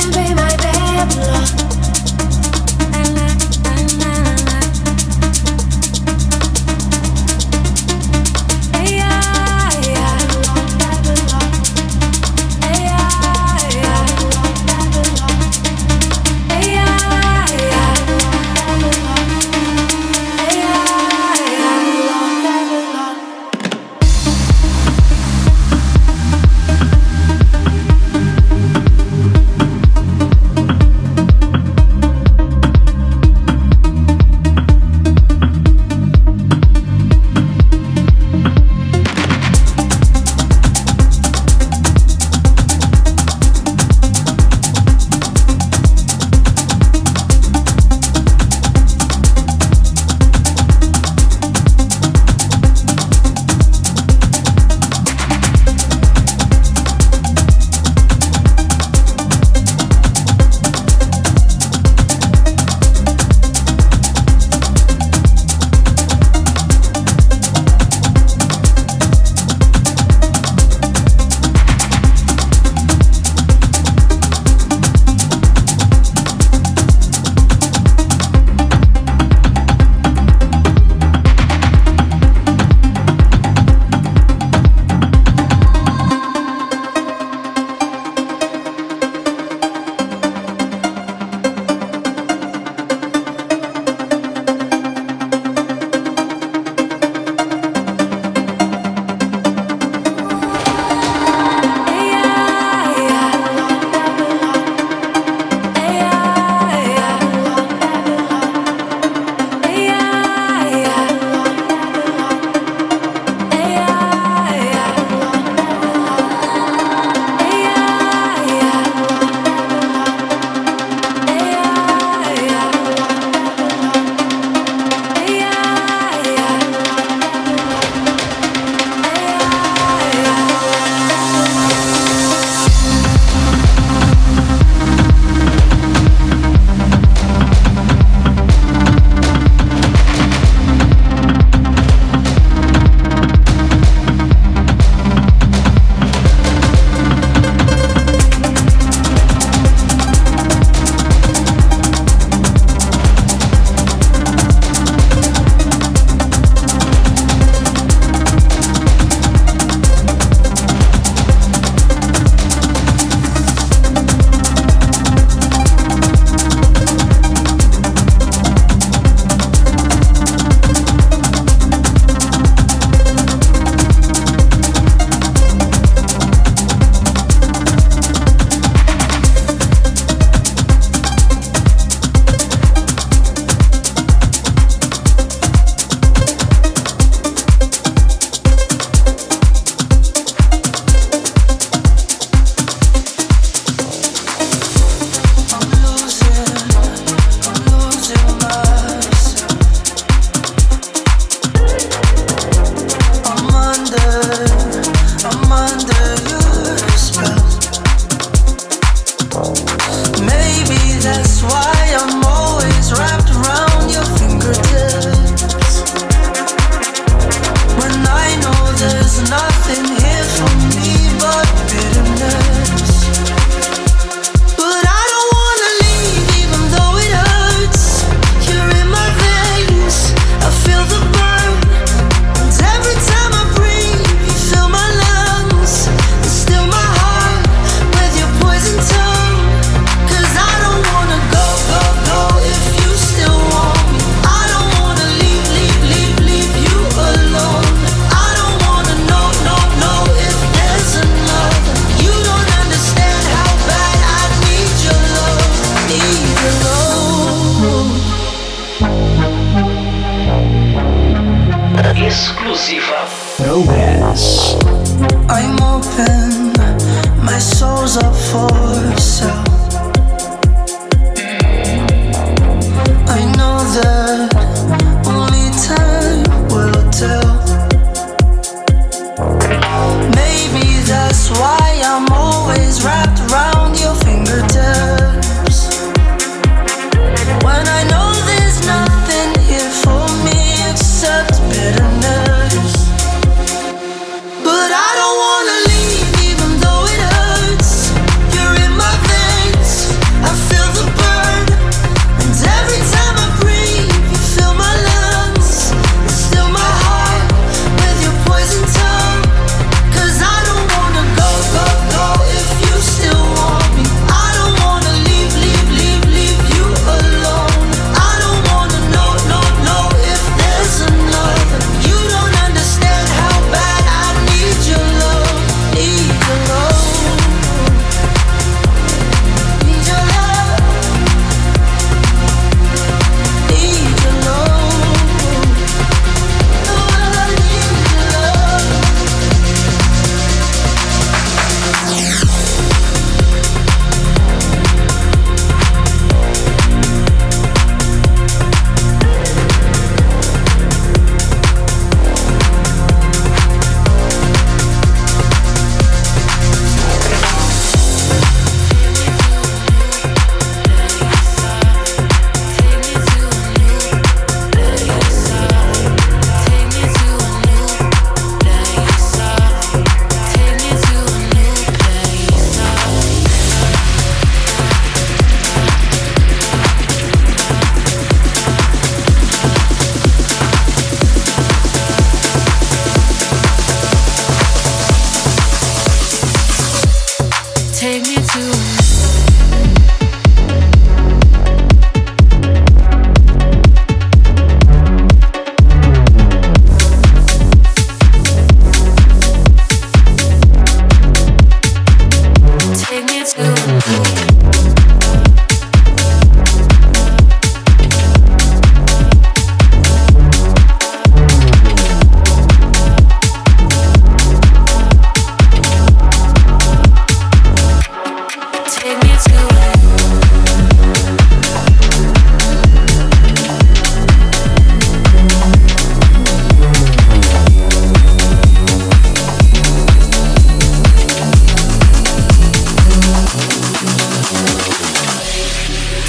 can be my baby.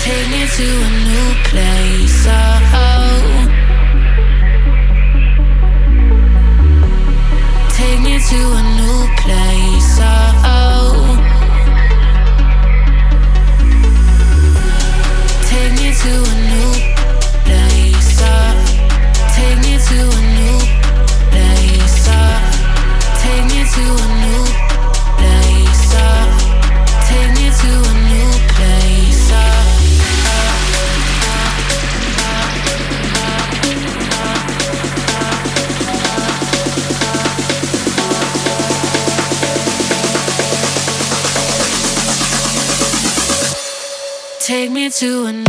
take me to a new place. Oh, take me to a new place. Oh. to another.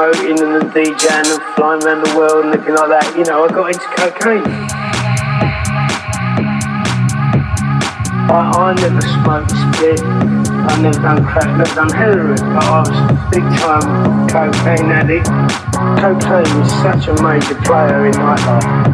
Promoting and the DJing and flying around the world and everything like that, you know, I got into cocaine. I, I never smoked spit, I never done crack, never done heroin, but I was a big time cocaine addict. Cocaine was such a major player in my life.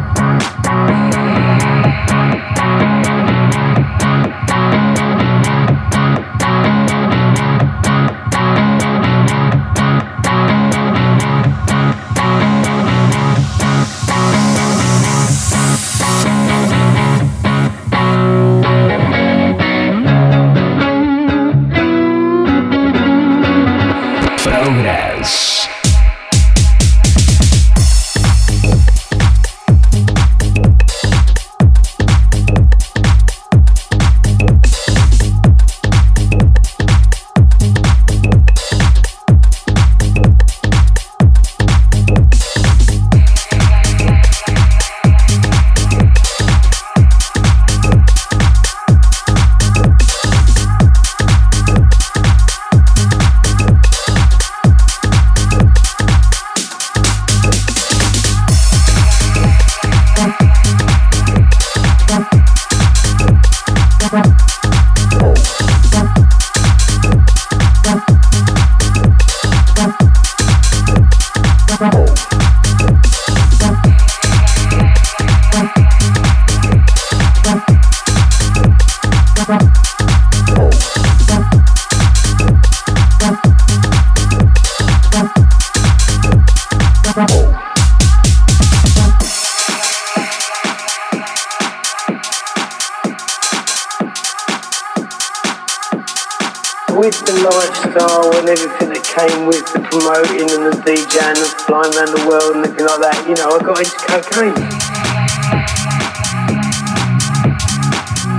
With the lifestyle and everything that came with the promoting and the DJing and flying around the world and everything like that, you know, I got into cocaine.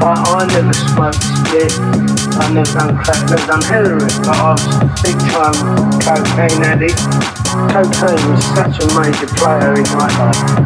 I, I never smoked spit, I never done crack, never done heroin, but I was a big time cocaine addict. Cocaine was such a major player in my life.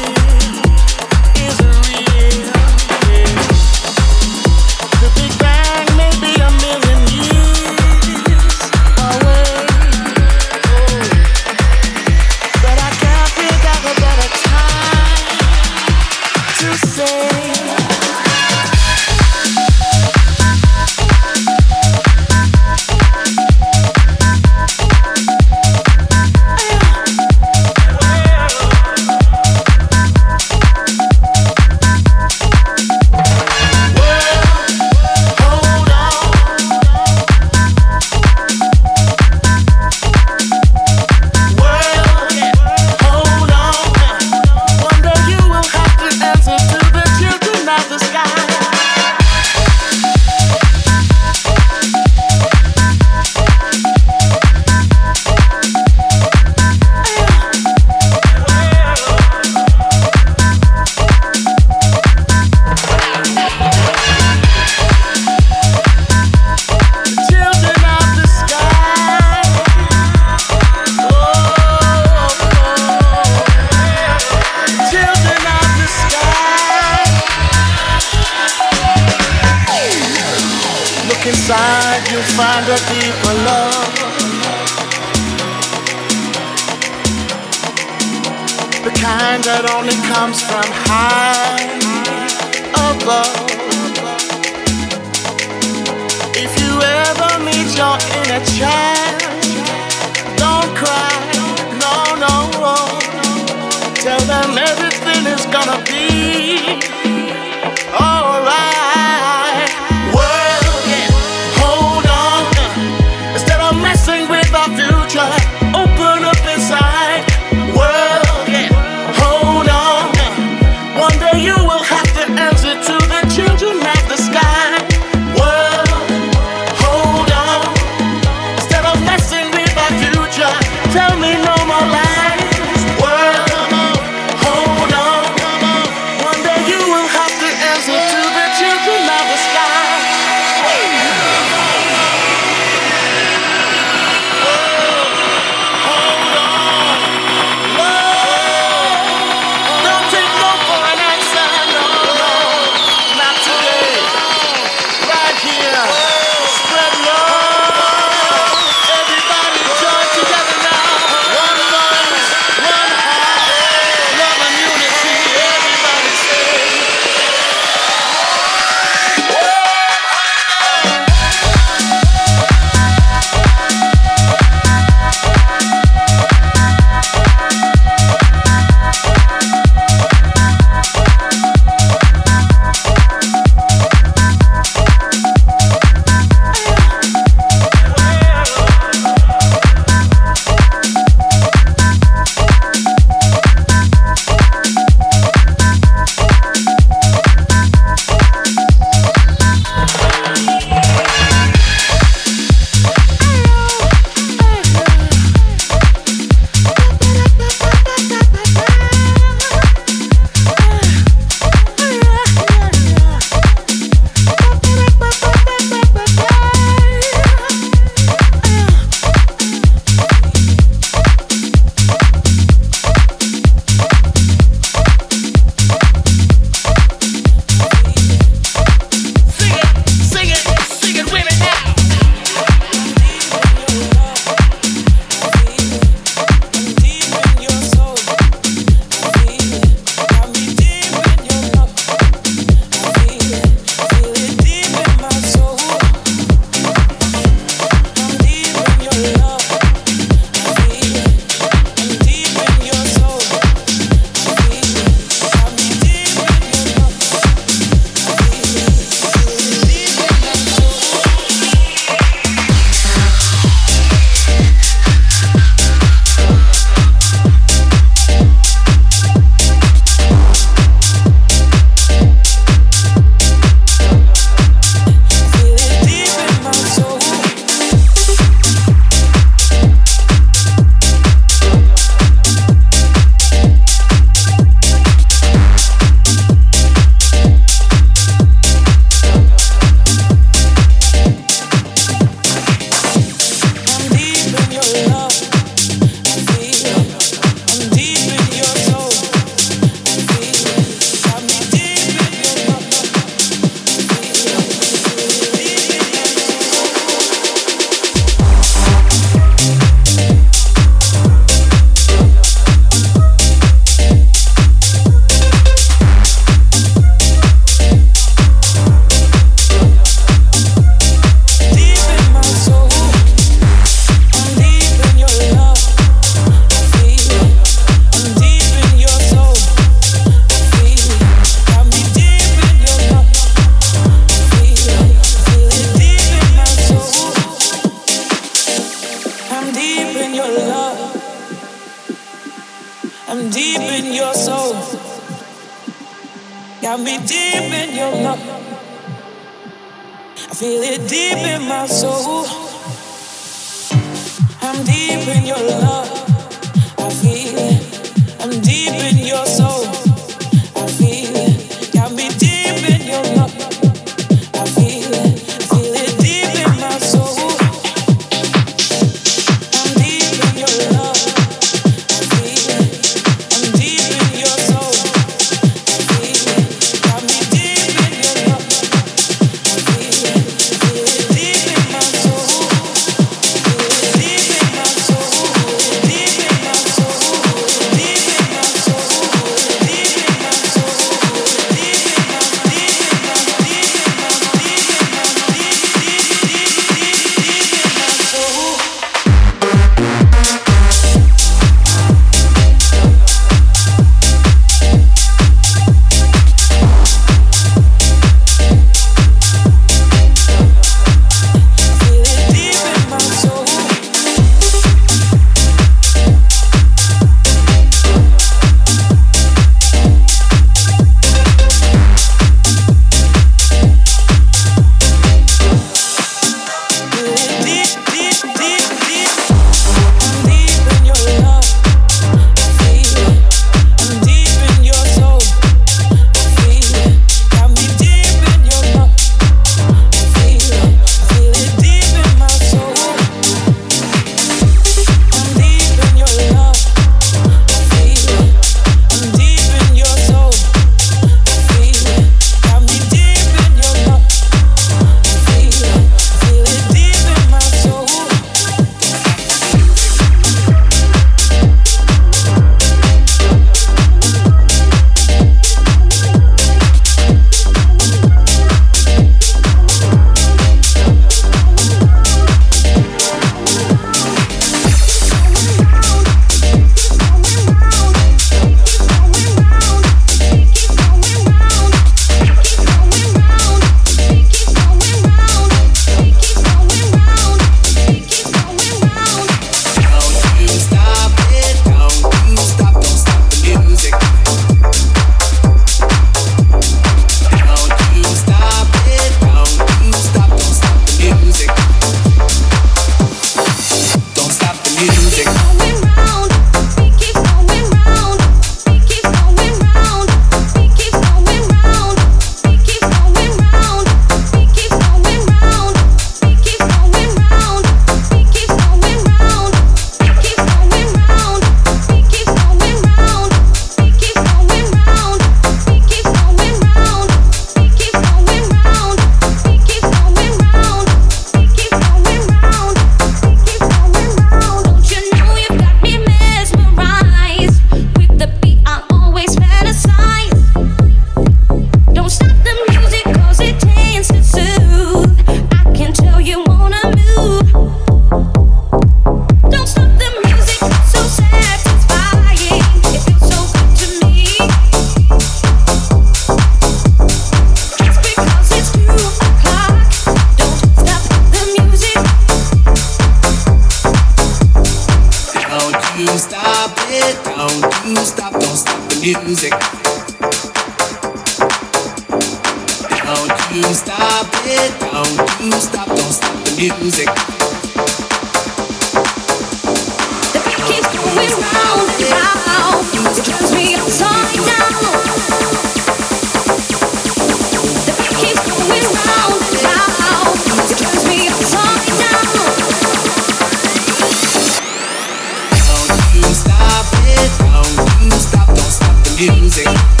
Music.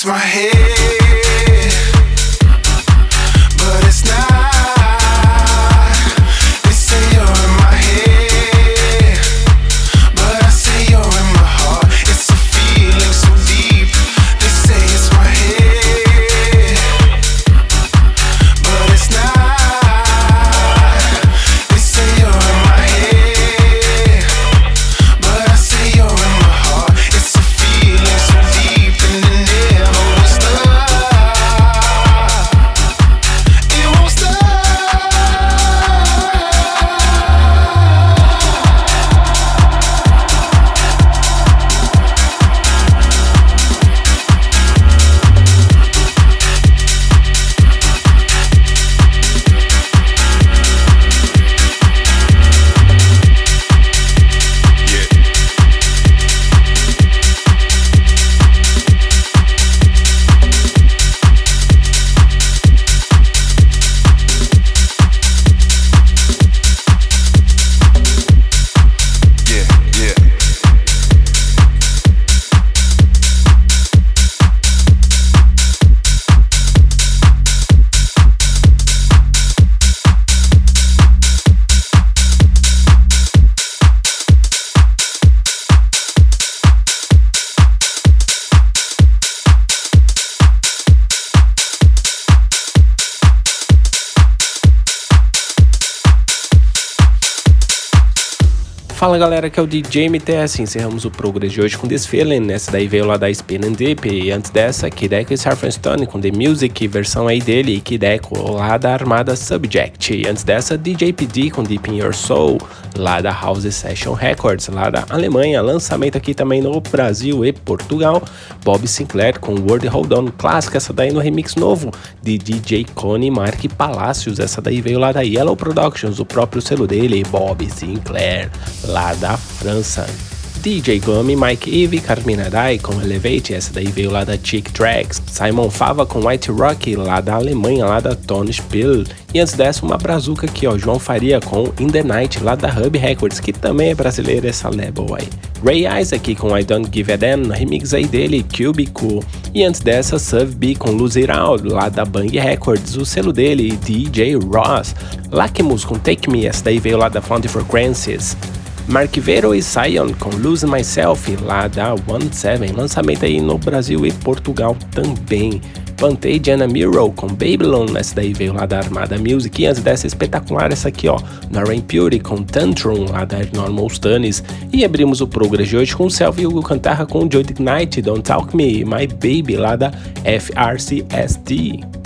It's my head, but it's not. Galera, que é o DJ MTS. Encerramos o Progress de hoje com This Feeling. Essa daí veio lá da Spin and Deep. E antes dessa, Kideko e Surfer Stone com The Music, versão aí dele. E Kideko lá da Armada Subject. E antes dessa, DJ PD com Deep in Your Soul, lá da House Session Records, lá da Alemanha. Lançamento aqui também no Brasil e Portugal. Bob Sinclair com World Hold On clássica. Essa daí no remix novo de DJ Cone Mark Palacios. Essa daí veio lá da Yellow Productions, o próprio selo dele, Bob Sinclair lá da França. DJ Gummy, Mike Eve, Carmina Dai com Elevate, essa daí veio lá da Chick Tracks. Simon Fava com White Rock, lá da Alemanha, lá da Tony Spill. E antes dessa, uma brazuca aqui, ó, João Faria com In The Night, lá da Hub Records, que também é brasileira essa label aí. Ray Isaac com I Don't Give a Damn, remix aí dele, Cubico. E antes dessa, Suv B com Lose It Out, lá da Bang Records, o selo dele, DJ Ross. Lakimus com Take Me, essa daí veio lá da Found Frequencies. Mark Vero e Sion com Lose Myself, lá da One Seven, lançamento aí no Brasil e Portugal também. Pantei Anna Miro com Babylon, essa daí veio lá da Armada Music, e antes dessa espetacular essa aqui ó, Noreen Puri com Tantrum, lá da Normal Stunners, e abrimos o Progress de hoje com Selfie Hugo Cantarra com Joy Ignite, Don't Talk Me, My Baby, lá da FRCST.